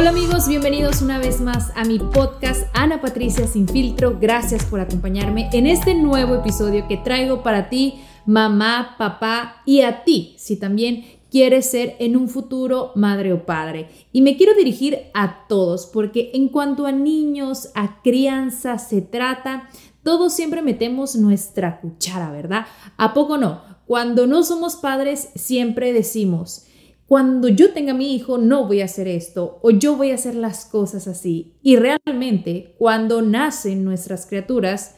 Hola amigos, bienvenidos una vez más a mi podcast Ana Patricia Sin Filtro. Gracias por acompañarme en este nuevo episodio que traigo para ti, mamá, papá y a ti, si también quieres ser en un futuro madre o padre. Y me quiero dirigir a todos, porque en cuanto a niños, a crianza se trata, todos siempre metemos nuestra cuchara, ¿verdad? ¿A poco no? Cuando no somos padres, siempre decimos, cuando yo tenga mi hijo no voy a hacer esto o yo voy a hacer las cosas así. Y realmente cuando nacen nuestras criaturas,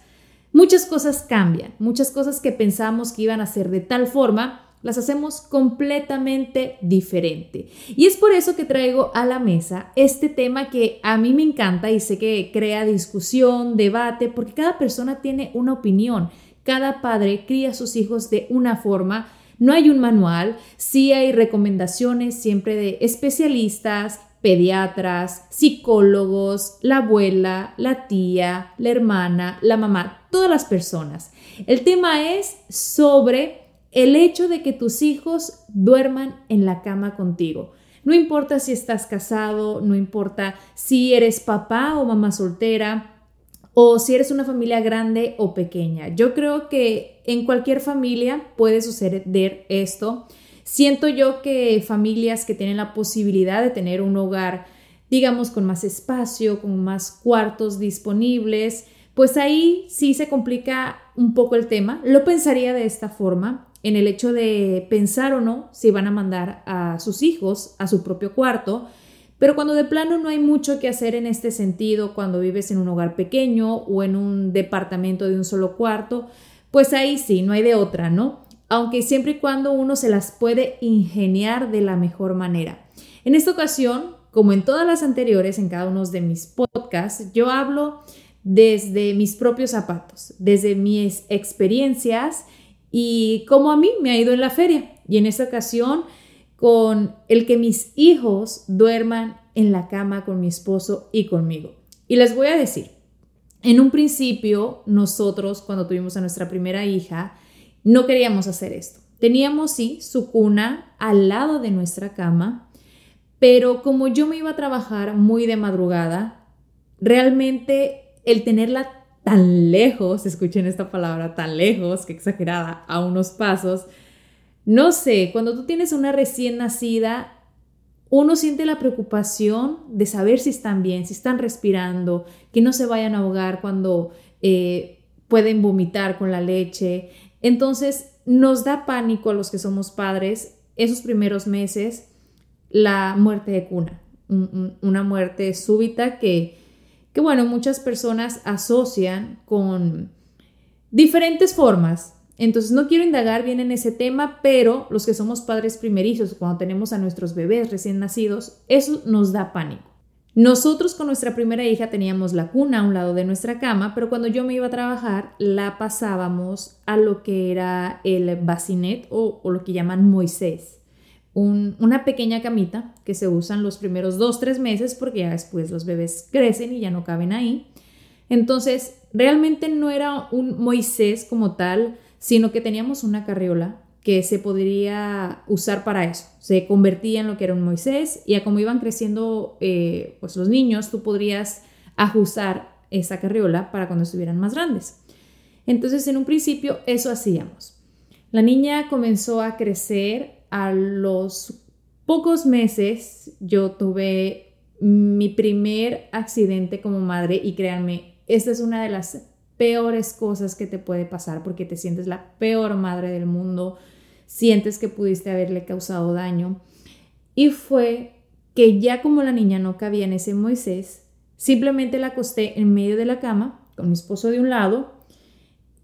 muchas cosas cambian, muchas cosas que pensamos que iban a ser de tal forma, las hacemos completamente diferente. Y es por eso que traigo a la mesa este tema que a mí me encanta y sé que crea discusión, debate, porque cada persona tiene una opinión. Cada padre cría a sus hijos de una forma no hay un manual, sí hay recomendaciones siempre de especialistas, pediatras, psicólogos, la abuela, la tía, la hermana, la mamá, todas las personas. El tema es sobre el hecho de que tus hijos duerman en la cama contigo. No importa si estás casado, no importa si eres papá o mamá soltera, o si eres una familia grande o pequeña. Yo creo que en cualquier familia puede suceder esto. Siento yo que familias que tienen la posibilidad de tener un hogar, digamos, con más espacio, con más cuartos disponibles, pues ahí sí se complica un poco el tema. Lo pensaría de esta forma, en el hecho de pensar o no si van a mandar a sus hijos a su propio cuarto, pero cuando de plano no hay mucho que hacer en este sentido, cuando vives en un hogar pequeño o en un departamento de un solo cuarto, pues ahí sí, no hay de otra, ¿no? Aunque siempre y cuando uno se las puede ingeniar de la mejor manera. En esta ocasión, como en todas las anteriores, en cada uno de mis podcasts, yo hablo desde mis propios zapatos, desde mis experiencias y cómo a mí me ha ido en la feria. Y en esta ocasión con el que mis hijos duerman en la cama con mi esposo y conmigo. Y les voy a decir, en un principio nosotros cuando tuvimos a nuestra primera hija no queríamos hacer esto. Teníamos sí su cuna al lado de nuestra cama, pero como yo me iba a trabajar muy de madrugada, realmente el tenerla tan lejos, escuchen esta palabra, tan lejos, que exagerada, a unos pasos, no sé, cuando tú tienes una recién nacida, uno siente la preocupación de saber si están bien, si están respirando, que no se vayan a ahogar cuando eh, pueden vomitar con la leche. Entonces, nos da pánico a los que somos padres esos primeros meses la muerte de cuna, una muerte súbita que, que, bueno, muchas personas asocian con diferentes formas entonces no quiero indagar bien en ese tema, pero los que somos padres primerizos, cuando tenemos a nuestros bebés recién nacidos, eso nos da pánico. Nosotros con nuestra primera hija teníamos la cuna a un lado de nuestra cama, pero cuando yo me iba a trabajar la pasábamos a lo que era el bacinet o, lo que llaman Moisés. una pequeña camita que se usan los primeros dos, tres meses porque ya después los bebés crecen y ya no caben ahí. Entonces, realmente no era un Moisés como tal, sino que teníamos una carriola que se podría usar para eso. Se convertía en lo que era un Moisés y a como iban creciendo eh, pues los niños, tú podrías ajustar esa carriola para cuando estuvieran más grandes. Entonces, en un principio, eso hacíamos. La niña comenzó a crecer a los pocos meses. Yo tuve mi primer accidente como madre y créanme, esta es una de las peores cosas que te puede pasar porque te sientes la peor madre del mundo, sientes que pudiste haberle causado daño. Y fue que ya como la niña no cabía en ese Moisés, simplemente la acosté en medio de la cama con mi esposo de un lado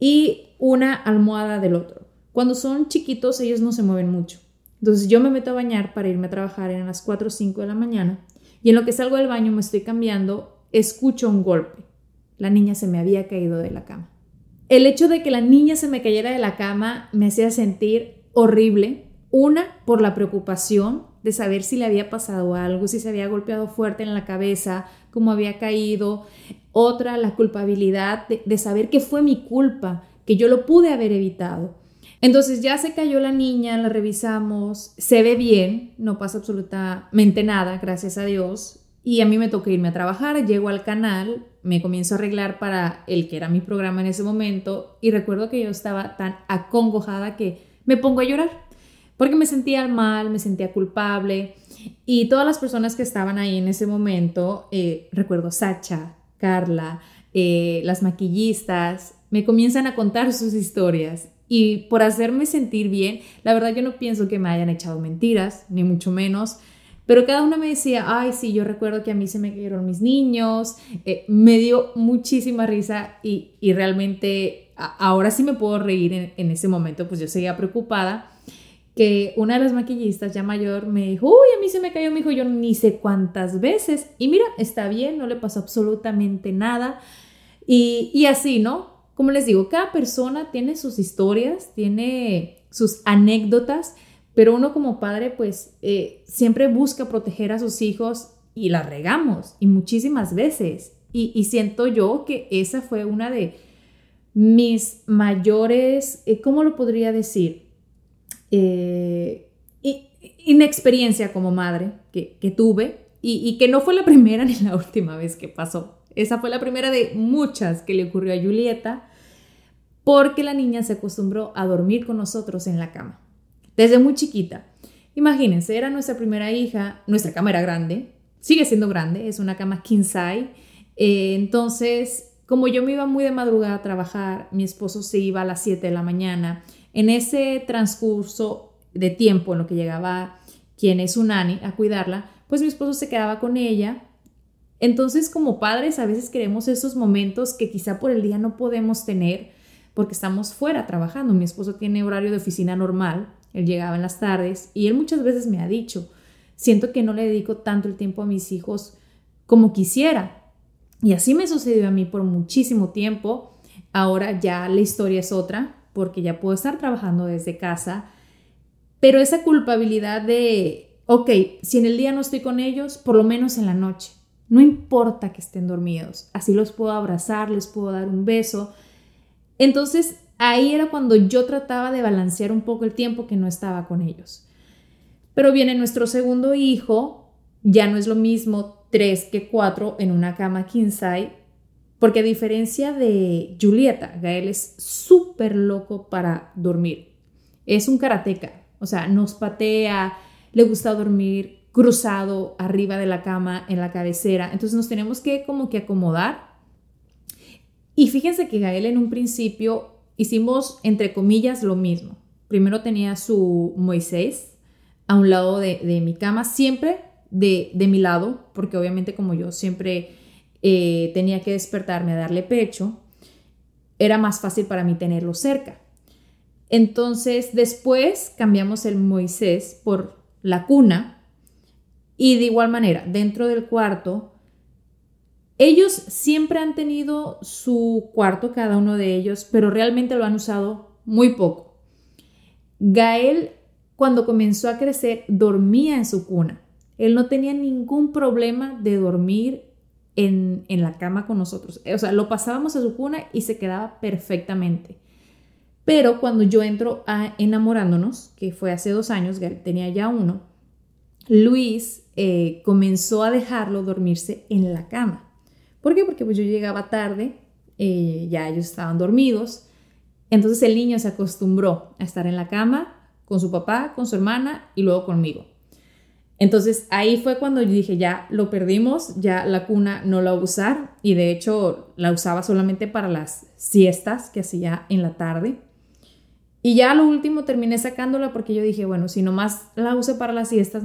y una almohada del otro. Cuando son chiquitos ellos no se mueven mucho. Entonces yo me meto a bañar para irme a trabajar en las 4 o 5 de la mañana y en lo que salgo del baño me estoy cambiando, escucho un golpe. La niña se me había caído de la cama. El hecho de que la niña se me cayera de la cama me hacía sentir horrible. Una, por la preocupación de saber si le había pasado algo, si se había golpeado fuerte en la cabeza, cómo había caído. Otra, la culpabilidad de, saber que fue mi culpa, que yo lo pude haber evitado. Entonces ya se cayó la niña, la revisamos, se ve bien, no pasa absolutamente nada, gracias a Dios. Y a mí me toca irme a trabajar, llego al canal, me comienzo a arreglar para el que era mi programa en ese momento y recuerdo que yo estaba tan acongojada que me pongo a llorar porque me sentía mal, me sentía culpable y todas las personas que estaban ahí en ese momento, eh, recuerdo Sacha, Carla, eh, las maquillistas, me comienzan a contar sus historias y por hacerme sentir bien, la verdad yo no pienso que me hayan echado mentiras, ni mucho menos, pero cada una me decía, ay, sí, yo recuerdo que a mí se me cayeron mis niños, eh, me dio muchísima risa y, realmente ahora sí me puedo reír en, en, ese momento, pues yo seguía preocupada, que una de las maquillistas ya mayor me dijo, uy, a mí se me cayó mi hijo, yo ni sé cuántas veces, y mira, está bien, no le pasó absolutamente nada, y, y así, ¿no? Como les digo, cada persona tiene sus historias, tiene sus anécdotas, pero uno como padre pues eh, siempre busca proteger a sus hijos y la regamos y muchísimas veces. Y, siento yo que esa fue una de mis mayores, eh, ¿cómo lo podría decir? Eh, inexperiencia como madre que, tuve y, y, que no fue la primera ni la última vez que pasó. Esa fue la primera de muchas que le ocurrió a Julieta porque la niña se acostumbró a dormir con nosotros en la cama desde muy chiquita. Imagínense, era nuestra primera hija, nuestra cama era grande, sigue siendo grande, es una cama king size. Eh, entonces, como yo me iba muy de madrugada a trabajar, mi esposo se iba a las 7 de la mañana. En ese transcurso de tiempo en lo que llegaba quien es un nani a cuidarla, pues mi esposo se quedaba con ella. Entonces, como padres, a veces queremos esos momentos que quizá por el día no podemos tener porque estamos fuera trabajando. Mi esposo tiene horario de oficina normal, él llegaba en las tardes y él muchas veces me ha dicho, siento que no le dedico tanto el tiempo a mis hijos como quisiera. Y así me sucedió a mí por muchísimo tiempo. Ahora ya la historia es otra, porque ya puedo estar trabajando desde casa. Pero esa culpabilidad de, ok, si en el día no estoy con ellos, por lo menos en la noche. No importa que estén dormidos. Así los puedo abrazar, les puedo dar un beso. Entonces, ahí era cuando yo trataba de balancear un poco el tiempo que no estaba con ellos. Pero viene nuestro segundo hijo, ya no es lo mismo tres que cuatro en una cama size, porque a diferencia de Julieta, Gael es súper loco para dormir. Es un karateca, o sea, nos patea, le gusta dormir cruzado arriba de la cama, en la cabecera. Entonces nos tenemos que como que acomodar. Y fíjense que Gael en un principio hicimos, entre comillas, lo mismo. Primero tenía su Moisés a un lado de, mi cama, siempre de, mi lado, porque obviamente como yo siempre eh, tenía que despertarme a darle pecho, era más fácil para mí tenerlo cerca. Entonces después cambiamos el Moisés por la cuna y de igual manera, dentro del cuarto ellos siempre han tenido su cuarto, cada uno de ellos, pero realmente lo han usado muy poco. Gael, cuando comenzó a crecer, dormía en su cuna. Él no tenía ningún problema de dormir en, la cama con nosotros. O sea, lo pasábamos a su cuna y se quedaba perfectamente. Pero cuando yo entro a enamorándonos, que fue hace dos años, Gael tenía ya uno, Luis eh, comenzó a dejarlo dormirse en la cama. ¿Por qué? Porque pues yo llegaba tarde, eh, ya ellos estaban dormidos Entonces el niño se acostumbró a estar en la cama con su papá, con su hermana y luego conmigo. Entonces ahí fue cuando yo dije, ya lo perdimos, ya la cuna no la voy a usar y de hecho la usaba solamente para las siestas que hacía en la tarde. Y ya lo último terminé sacándola porque yo dije, bueno, si nomás la use para las siestas,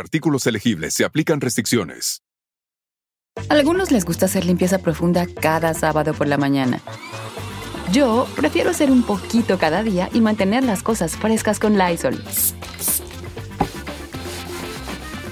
artículos elegibles se aplican restricciones. algunos les gusta hacer limpieza profunda cada sábado por la mañana. Yo prefiero hacer un poquito cada día y mantener las cosas frescas con Lysol.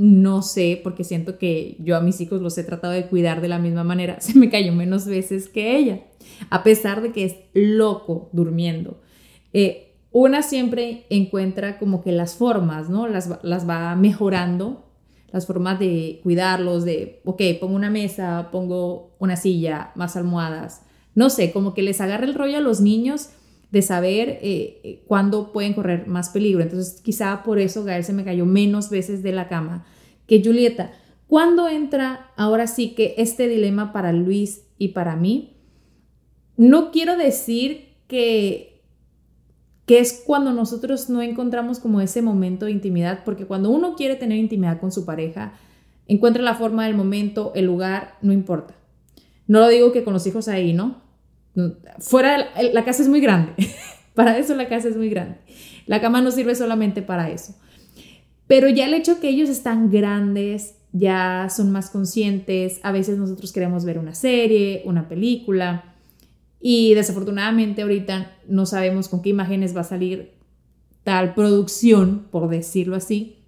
no sé, porque siento que yo a mis hijos los he tratado de cuidar de la misma manera, se me cayó menos veces que ella, a pesar de que es loco durmiendo. Eh, una siempre encuentra como que las formas, ¿no? Las, las va mejorando, las formas de cuidarlos, de, ok, pongo una mesa, pongo una silla, más almohadas, no sé, como que les agarra el rollo a los niños de saber eh, cuándo pueden correr más peligro. Entonces, quizá por eso Gael se me cayó menos veces de la cama que Julieta. ¿Cuándo entra ahora sí que este dilema para Luis y para mí? No quiero decir que, que es cuando nosotros no encontramos como ese momento de intimidad, porque cuando uno quiere tener intimidad con su pareja, encuentra la forma del momento, el lugar, no importa. No lo digo que con los hijos ahí, ¿no? Fuera, la casa es muy grande. para eso la casa es muy grande. La cama no sirve solamente para eso. Pero ya el hecho que ellos están grandes, ya son más conscientes, a veces nosotros queremos ver una serie, una película, y desafortunadamente ahorita no sabemos con qué imágenes va a salir tal producción, por decirlo así,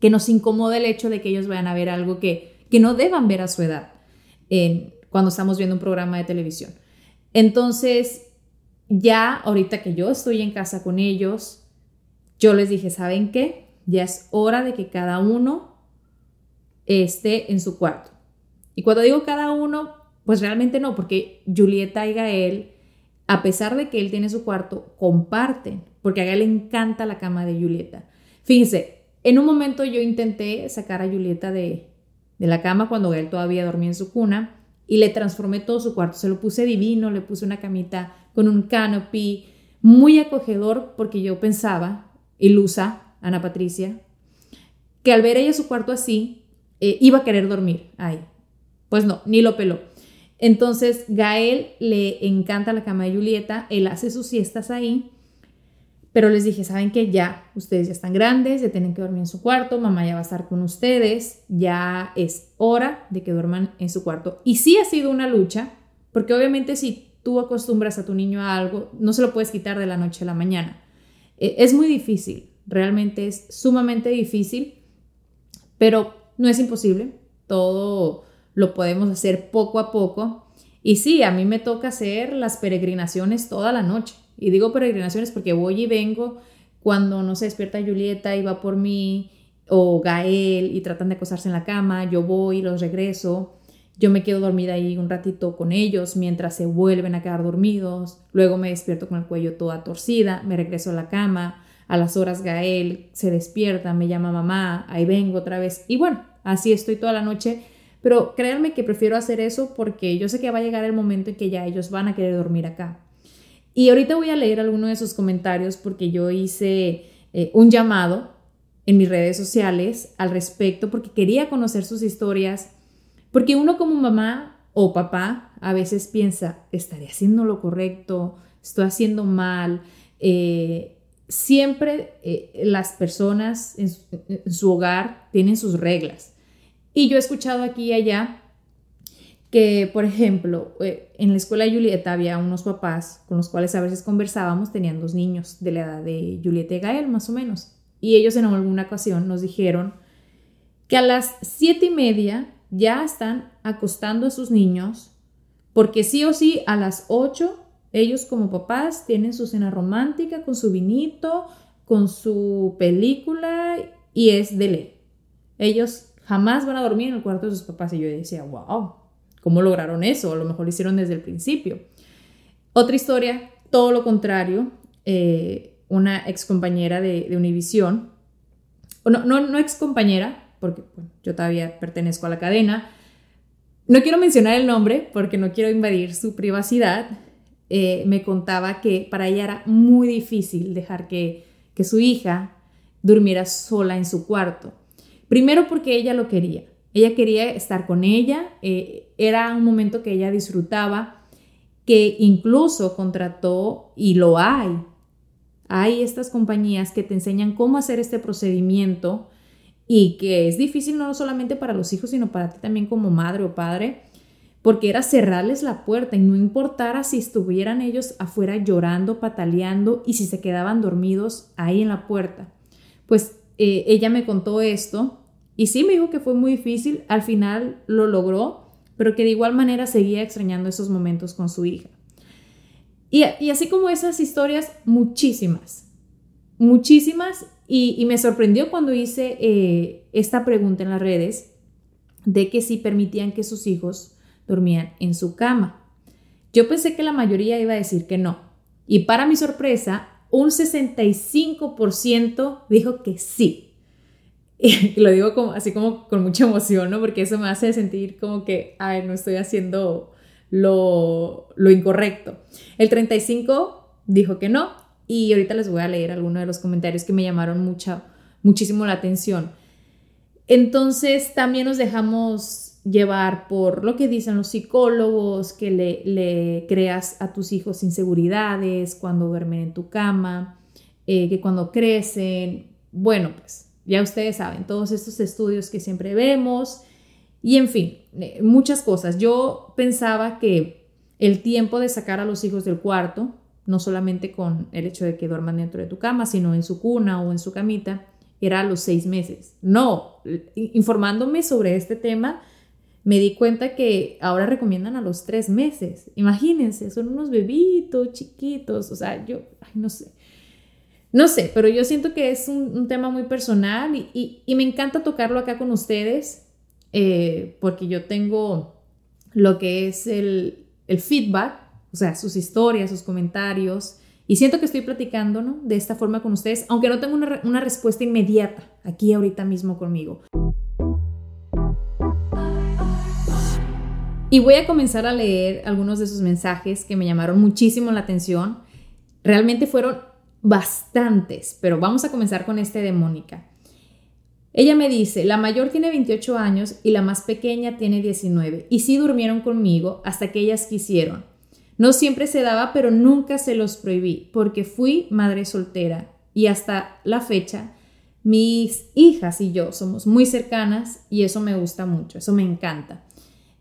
que nos incomoda el hecho de que ellos vayan a ver algo que, que no deban ver a su edad cuando estamos viendo un programa de televisión. Entonces, ya ahorita que yo estoy en casa con ellos, yo les dije, ¿saben qué? Ya es hora de que cada uno esté en su cuarto. Y cuando digo cada uno, pues realmente no, porque Julieta y Gael, a pesar de que él tiene su cuarto, comparten, porque a Gael le encanta la cama de Julieta. Fíjense, en un momento yo intenté sacar a Julieta de, de la cama cuando Gael todavía dormía en su cuna y le transformé todo su cuarto. Se lo puse divino, le puse una camita con un canopy muy acogedor porque yo pensaba, ilusa, Ana Patricia, que al ver ella su cuarto así, eh, iba a querer dormir ahí. Pues no, ni lo peló. Entonces, Gael le encanta la cama de Julieta, él hace sus siestas ahí pero les dije, ¿saben qué? Ya, ustedes ya están grandes, ya tienen que dormir en su cuarto, mamá ya va a estar con ustedes, ya es hora de que duerman en su cuarto. Y sí ha sido una lucha, porque obviamente si tú acostumbras a tu niño a algo, no se lo puedes quitar de la noche a la mañana. E, es muy difícil, realmente es sumamente difícil, pero no es imposible, todo lo podemos hacer poco a poco. Y sí, a mí me toca hacer las peregrinaciones toda la noche y digo peregrinaciones porque voy y vengo cuando no se despierta Julieta y va por mí, o Gael y tratan de acostarse en la cama, yo voy y los regreso. Yo me quedo dormida ahí un ratito con ellos mientras se vuelven a quedar dormidos. Luego me despierto con el cuello toda torcida, me regreso a la cama. A las horas Gael se despierta, me llama mamá, ahí vengo otra vez. Y bueno, así estoy toda la noche. Pero créanme que prefiero hacer eso porque yo sé que va a llegar el momento en que ya ellos van a querer dormir acá. Y ahorita voy a leer algunos de sus comentarios porque yo hice eh, un llamado en mis redes sociales al respecto porque quería conocer sus historias, porque uno como mamá o papá a veces piensa, estaré haciendo lo correcto, estoy haciendo mal, eh, siempre eh, las personas en su, hogar tienen sus reglas. Y yo he escuchado aquí y allá que, por ejemplo, eh, en la escuela de Julieta había unos papás con los cuales a veces conversábamos, tenían dos niños de la edad de Julieta y Gael, más o menos. Y ellos en alguna ocasión nos dijeron que a las siete y media ya están acostando a sus niños, porque sí o sí a las ocho ellos como papás tienen su cena romántica con su vinito, con su película y es de. Ellos jamás van a dormir en el cuarto de sus papás y yo decía, wow, ¿cómo lograron eso? A lo mejor lo hicieron desde el principio. Otra historia, todo lo contrario, eh, una ex compañera de, de Univision, no, no, no ex compañera, porque yo todavía pertenezco a la cadena, no quiero mencionar el nombre porque no quiero invadir su privacidad, eh, me contaba que para ella era muy difícil dejar que, su hija durmiera sola en su cuarto. Primero porque ella lo quería. Ella quería estar con ella, eh, era un momento que ella disfrutaba, que incluso contrató, y lo hay, hay estas compañías que te enseñan cómo hacer este procedimiento y que es difícil no solamente para los hijos, sino para ti también como madre o padre, porque era cerrarles la puerta y no importara si estuvieran ellos afuera llorando, pataleando y si se quedaban dormidos ahí en la puerta. Pues eh, ella me contó esto y sí me dijo que fue muy difícil, al final lo logró, pero que de igual manera seguía extrañando esos momentos con su hija. Y, así como esas historias, muchísimas, muchísimas, y, me sorprendió cuando hice eh, esta pregunta en las redes de que si permitían que sus hijos dormían en su cama. Yo pensé que la mayoría iba a decir que no. Y para mi sorpresa, un 65% dijo que sí. Y lo digo como, así como con mucha emoción, ¿no? Porque eso me hace sentir como que, ay, no estoy haciendo lo, lo incorrecto. El 35% dijo que no. Y ahorita les voy a leer algunos de los comentarios que me llamaron mucha, muchísimo la atención. Entonces, también nos dejamos llevar por lo que dicen los psicólogos, que le, creas a tus hijos inseguridades cuando duermen en tu cama, eh, que cuando crecen, bueno, pues ya ustedes saben, todos estos estudios que siempre vemos y en fin, eh, muchas cosas. Yo pensaba que el tiempo de sacar a los hijos del cuarto, no solamente con el hecho de que duerman dentro de tu cama, sino en su cuna o en su camita, era a los seis meses. No, informándome sobre este tema, me di cuenta que ahora recomiendan a los tres meses. Imagínense, son unos bebitos chiquitos, o sea, yo, no sé. No sé, pero yo siento que es un, tema muy personal y, me encanta tocarlo acá con ustedes eh, porque yo tengo lo que es el, feedback, o sea, sus historias, sus comentarios, y siento que estoy platicando de esta forma con ustedes, aunque no tengo una, una respuesta inmediata aquí ahorita mismo conmigo. Y voy a comenzar a leer algunos de sus mensajes que me llamaron muchísimo la atención. Realmente fueron bastantes, pero vamos a comenzar con este de Mónica. Ella me dice, la mayor tiene 28 años y la más pequeña tiene 19, y sí durmieron conmigo hasta que ellas quisieron. No siempre se daba, pero nunca se los prohibí, porque fui madre soltera y hasta la fecha mis hijas y yo somos muy cercanas y eso me gusta mucho, eso me encanta.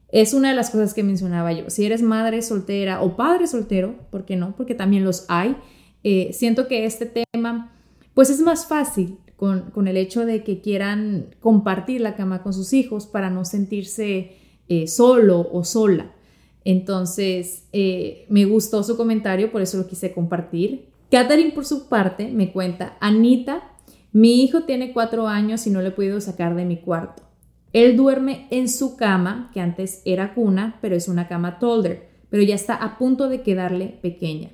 Es una de las cosas que mencionaba yo. Si eres madre soltera o padre soltero, ¿por qué no? Porque también los hay. Eh, siento que este tema, pues es más fácil con, el hecho de que quieran compartir la cama con sus hijos para no sentirse eh, solo o sola. Entonces, eh, me gustó su comentario, por eso lo quise compartir. Catherine, por su parte, me cuenta, Anita, mi hijo tiene cuatro años y no le he podido sacar de mi cuarto. Él duerme en su cama, que antes era cuna, pero es una cama Tolder, pero ya está a punto de quedarle pequeña.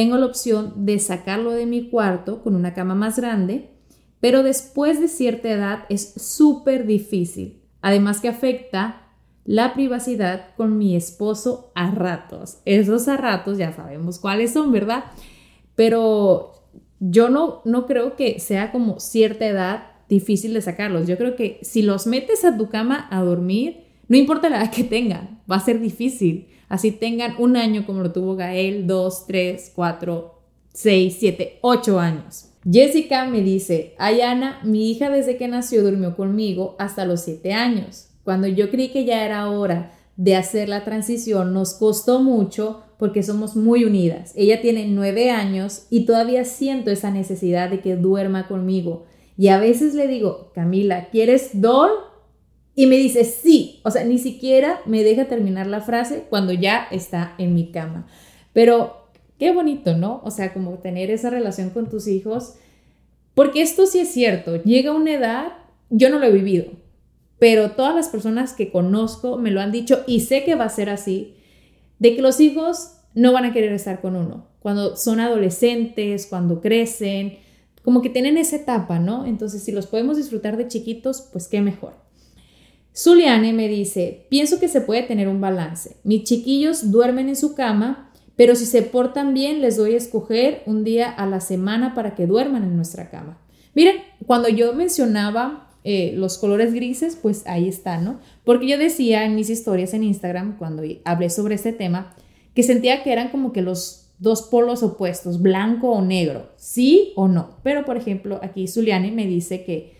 Tengo la opción de sacarlo de mi cuarto con una cama más grande, pero después de cierta edad es súper difícil. Además que afecta la privacidad con mi esposo a ratos. Esos a ratos ya sabemos cuáles son, ¿verdad? Pero yo no, no creo que sea como cierta edad difícil de sacarlos. Yo creo que si los metes a tu cama a dormir, no importa la edad que tengan, va a ser difícil. Así tengan un año como lo tuvo Gael, dos, tres, cuatro, 6, 7, 8 años. Jessica me dice, Ayana, mi hija desde que nació durmió conmigo hasta los 7 años. Cuando yo creí que ya era hora de hacer la transición, nos costó mucho porque somos muy unidas. Ella tiene 9 años y todavía siento esa necesidad de que duerma conmigo. Y a veces le digo, Camila, ¿quieres doll? Y me dice, sí. O sea, ni siquiera me deja terminar la frase cuando ya está en mi cama. Pero qué bonito, ¿no? O sea, como tener esa relación con tus hijos. Porque esto sí es cierto. Llega una edad, yo no lo he vivido, pero todas las personas que conozco me lo han dicho y sé que va a ser así, de que los hijos no van a querer estar con uno. Cuando son adolescentes, cuando crecen, como que tienen esa etapa, ¿no? Entonces, si los podemos disfrutar de chiquitos, pues qué mejor. Zuliane me dice, pienso que se puede tener un balance. Mis chiquillos duermen en su cama pero si se portan bien, les doy a escoger un día a la semana para que duerman en nuestra cama. Miren, cuando yo mencionaba eh, los colores grises, pues ahí está, ¿no? Porque yo decía en mis historias en Instagram, cuando hablé sobre este tema, que sentía que eran como que los dos polos opuestos, blanco o negro, sí o no. Pero, por ejemplo, aquí Zuliani me dice que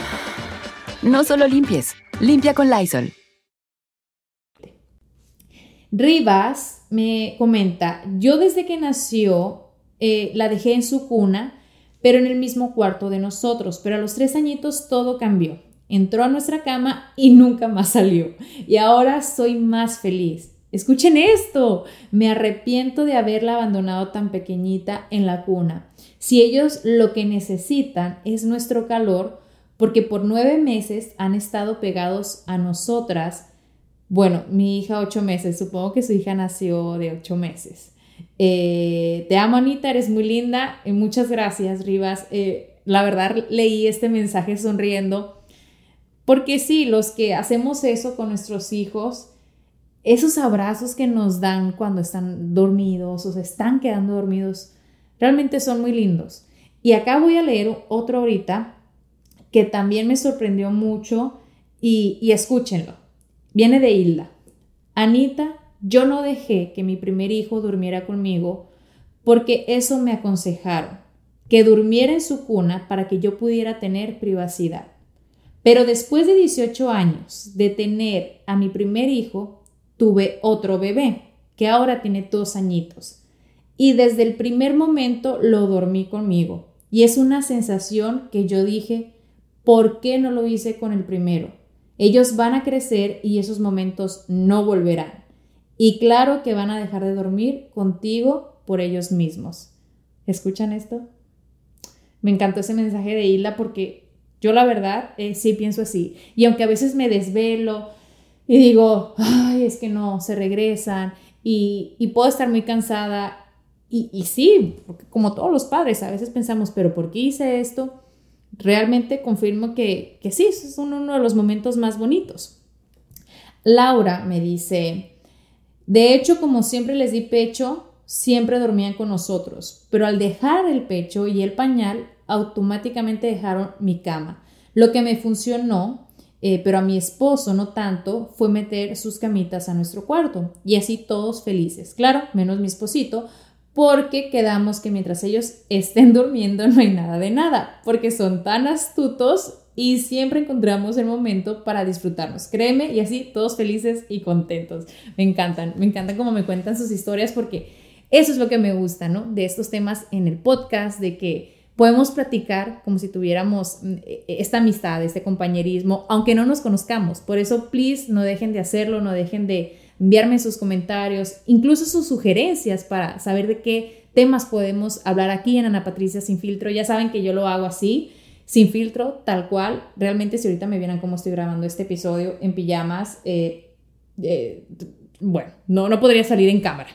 No solo limpies, limpia con Lysol. Rivas me comenta, yo desde que nació eh, la dejé en su cuna, pero en el mismo cuarto de nosotros, pero a los tres añitos todo cambió. Entró a nuestra cama y nunca más salió. Y ahora soy más feliz. Escuchen esto, me arrepiento de haberla abandonado tan pequeñita en la cuna. Si ellos lo que necesitan es nuestro calor, porque por nueve meses han estado pegados a nosotras. Bueno, mi hija ocho meses, supongo que su hija nació de ocho meses. Eh, te amo Anita, eres muy linda. muchas gracias Rivas. Eh, la verdad leí este mensaje sonriendo. Porque sí, los que hacemos eso con nuestros hijos, esos abrazos que nos dan cuando están dormidos o se están quedando dormidos, realmente son muy lindos. Y acá voy a leer otro ahorita que también me sorprendió mucho y, escúchenlo. Viene de Hilda. Anita, yo no dejé que mi primer hijo durmiera conmigo porque eso me aconsejaron, que durmiera en su cuna para que yo pudiera tener privacidad. Pero después de 18 años de tener a mi primer hijo, tuve otro bebé, que ahora tiene dos añitos. Y desde el primer momento lo dormí conmigo. Y es una sensación que yo dije, ¿Por qué no lo hice con el primero? Ellos van a crecer y esos momentos no volverán. Y claro que van a dejar de dormir contigo por ellos mismos. ¿Escuchan esto? Me encantó ese mensaje de Hilda porque yo la verdad eh, sí pienso así. Y aunque a veces me desvelo y digo, ay, es que no, se regresan y, puedo estar muy cansada. Y, y sí, como todos los padres, a veces pensamos, pero ¿por qué hice esto? Realmente confirmo que, que sí, es uno de los momentos más bonitos. Laura me dice, de hecho, como siempre les di pecho, siempre dormían con nosotros, pero al dejar el pecho y el pañal, automáticamente dejaron mi cama. Lo que me funcionó, eh, pero a mi esposo no tanto, fue meter sus camitas a nuestro cuarto y así todos felices. Claro, menos mi esposito, porque quedamos que mientras ellos estén durmiendo no hay nada de nada, porque son tan astutos y siempre encontramos el momento para disfrutarnos. Créeme, y así todos felices y contentos. Me encantan, me encantan como me cuentan sus historias porque Eso es lo que me gusta, ¿no? De estos temas en el podcast, de que podemos platicar como si tuviéramos mm, e, e, esta amistad, este compañerismo, aunque no nos conozcamos. Por eso, please, no dejen de hacerlo, no dejen de enviarme sus comentarios, incluso sus sugerencias para saber de qué temas podemos hablar aquí en Ana Patricia Sin Filtro. Ya saben que yo lo hago así, sin filtro, tal cual. Realmente, si ahorita me vieran cómo estoy grabando este episodio en pijamas, eh, eh, bueno, no, no podría salir en cámara.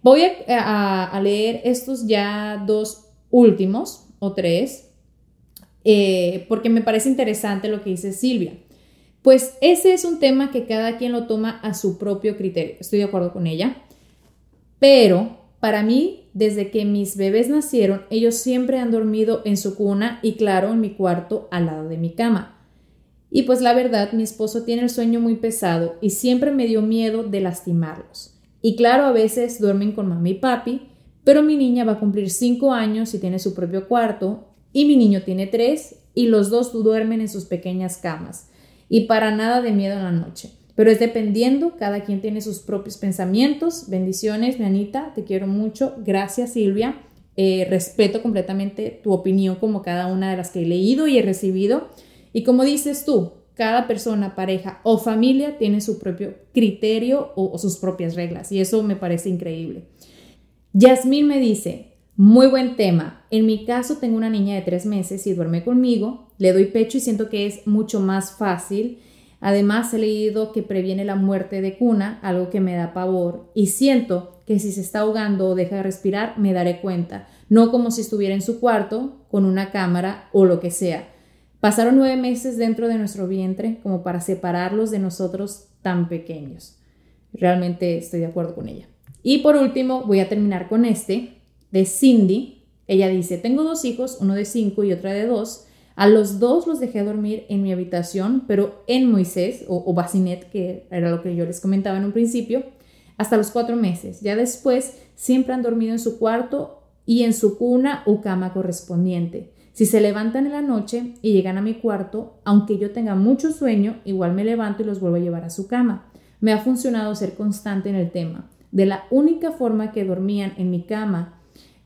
Voy a, leer estos ya dos últimos o tres, eh, porque me parece interesante lo que dice Silvia. Pues ese es un tema que cada quien lo toma a su propio criterio. Estoy de acuerdo con ella. Pero para mí, desde que mis bebés nacieron, ellos siempre han dormido en su cuna y claro, en mi cuarto al lado de mi cama. Y pues la verdad, mi esposo tiene el sueño muy pesado y siempre me dio miedo de lastimarlos. Y claro, a veces duermen con mami y papi, pero mi niña va a cumplir 5 años y tiene su propio cuarto, y mi niño tiene 3 y los dos duermen en sus pequeñas camas. Y para nada de miedo en la noche. Pero es dependiendo, cada quien tiene sus propios pensamientos. Bendiciones, mi Anita, te quiero mucho. Gracias, Silvia. Eh, respeto completamente tu opinión como cada una de las que he leído y he recibido. Y como dices tú, cada persona, pareja o familia tiene su propio criterio o, sus propias reglas y eso me parece increíble. Yasmín me dice, muy buen tema. En mi caso tengo una niña de tres meses y duerme conmigo, le doy pecho y siento que es mucho más fácil. Además he leído que previene la muerte de cuna, algo que me da pavor, y siento que si se está ahogando o deja de respirar me daré cuenta, no como si estuviera en su cuarto con una cámara o lo que sea. Pasaron nueve meses dentro de nuestro vientre como para separarlos de nosotros tan pequeños. Realmente estoy de acuerdo con ella. Y por último, voy a terminar con este, de Cindy. Ella dice, tengo dos hijos, uno de cinco y otra de dos. A los dos los dejé dormir en mi habitación, pero en Moisés o, o Basinet, que era lo que yo les comentaba en un principio, hasta los cuatro meses. Ya después siempre han dormido en su cuarto y en su cuna o cama correspondiente. Si se levantan en la noche y llegan a mi cuarto, aunque yo tenga mucho sueño, igual me levanto y los vuelvo a llevar a su cama. Me ha funcionado ser constante en el tema. De la única forma que dormían en mi cama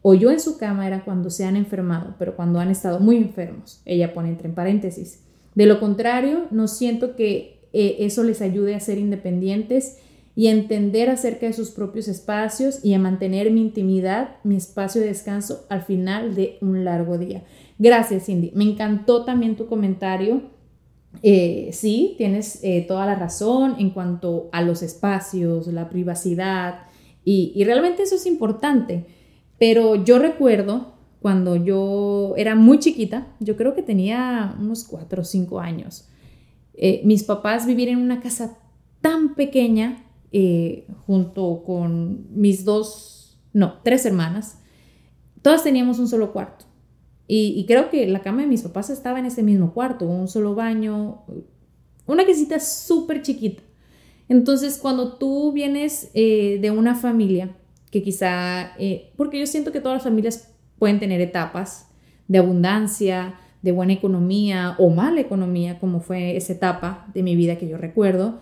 o yo en su cama era cuando se han enfermado, pero cuando han estado muy enfermos. Ella pone entre paréntesis. De lo contrario, no siento que eh, eso les ayude a ser independientes y a entender acerca de sus propios espacios y a mantener mi intimidad, mi espacio de descanso al final de un largo día. Gracias, Cindy. Me encantó también tu comentario. Eh, sí, tienes eh, toda la razón en cuanto a los espacios, la privacidad, y, realmente eso es importante. Pero yo recuerdo cuando yo era muy chiquita, yo creo que tenía unos cuatro o cinco años, eh, mis papás vivían en una casa tan pequeña junto con mis dos, no, tres hermanas, todas teníamos un solo cuarto. Y, creo que la cama de mis papás estaba en ese mismo cuarto, un solo baño, una quesita súper chiquita. Entonces, cuando tú vienes eh, de una familia que quizá, eh, porque yo siento que todas las familias pueden tener etapas de abundancia, de buena economía o mala economía, como fue esa etapa de mi vida que yo recuerdo,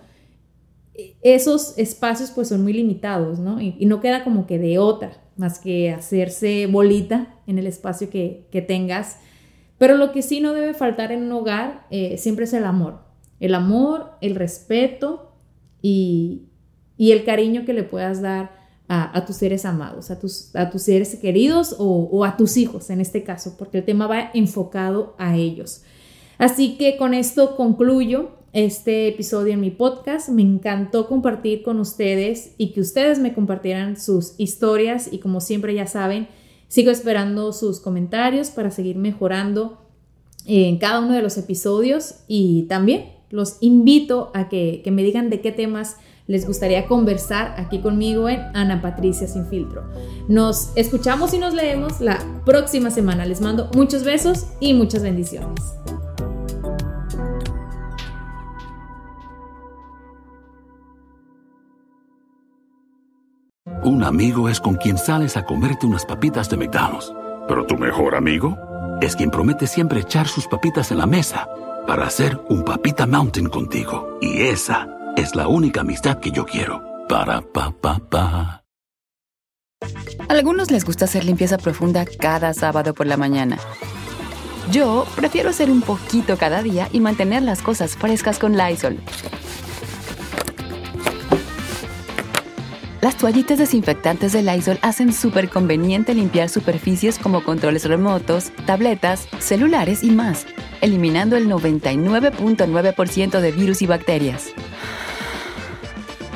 esos espacios pues son muy limitados, ¿no? Y, no queda como que de otra, más que hacerse bolita en el espacio que, tengas. Pero lo que sí no debe faltar en un hogar eh, siempre es el amor. El amor, el respeto y, el cariño que le puedas dar a, tus seres amados, a tus, a tus seres queridos o, a tus hijos en este caso, porque el tema va enfocado a ellos. Así que con esto concluyo este episodio en mi podcast. Me encantó compartir con ustedes y que ustedes me compartieran sus historias y como siempre ya saben, sigo esperando sus comentarios para seguir mejorando en cada uno de los episodios y también los invito a que me digan de qué temas les gustaría conversar aquí conmigo en Ana Patricia Sin Filtro. Nos escuchamos y nos leemos la próxima semana. Les mando muchos besos y muchas bendiciones. Un amigo es con quien sales a comerte unas papitas de McDonald's. Pero tu mejor amigo es quien promete siempre echar sus papitas en la mesa para hacer un papita mountain contigo. Y esa es la única amistad que yo quiero. Para pa pa pa. Algunos les gusta hacer limpieza profunda cada sábado por la mañana. Yo prefiero hacer un poquito cada día y mantener las cosas frescas con Lysol. Las toallitas desinfectantes de Lysol hacen súper conveniente limpiar superficies como controles remotos, tabletas, celulares y más, eliminando el 99.9% de virus y bacterias.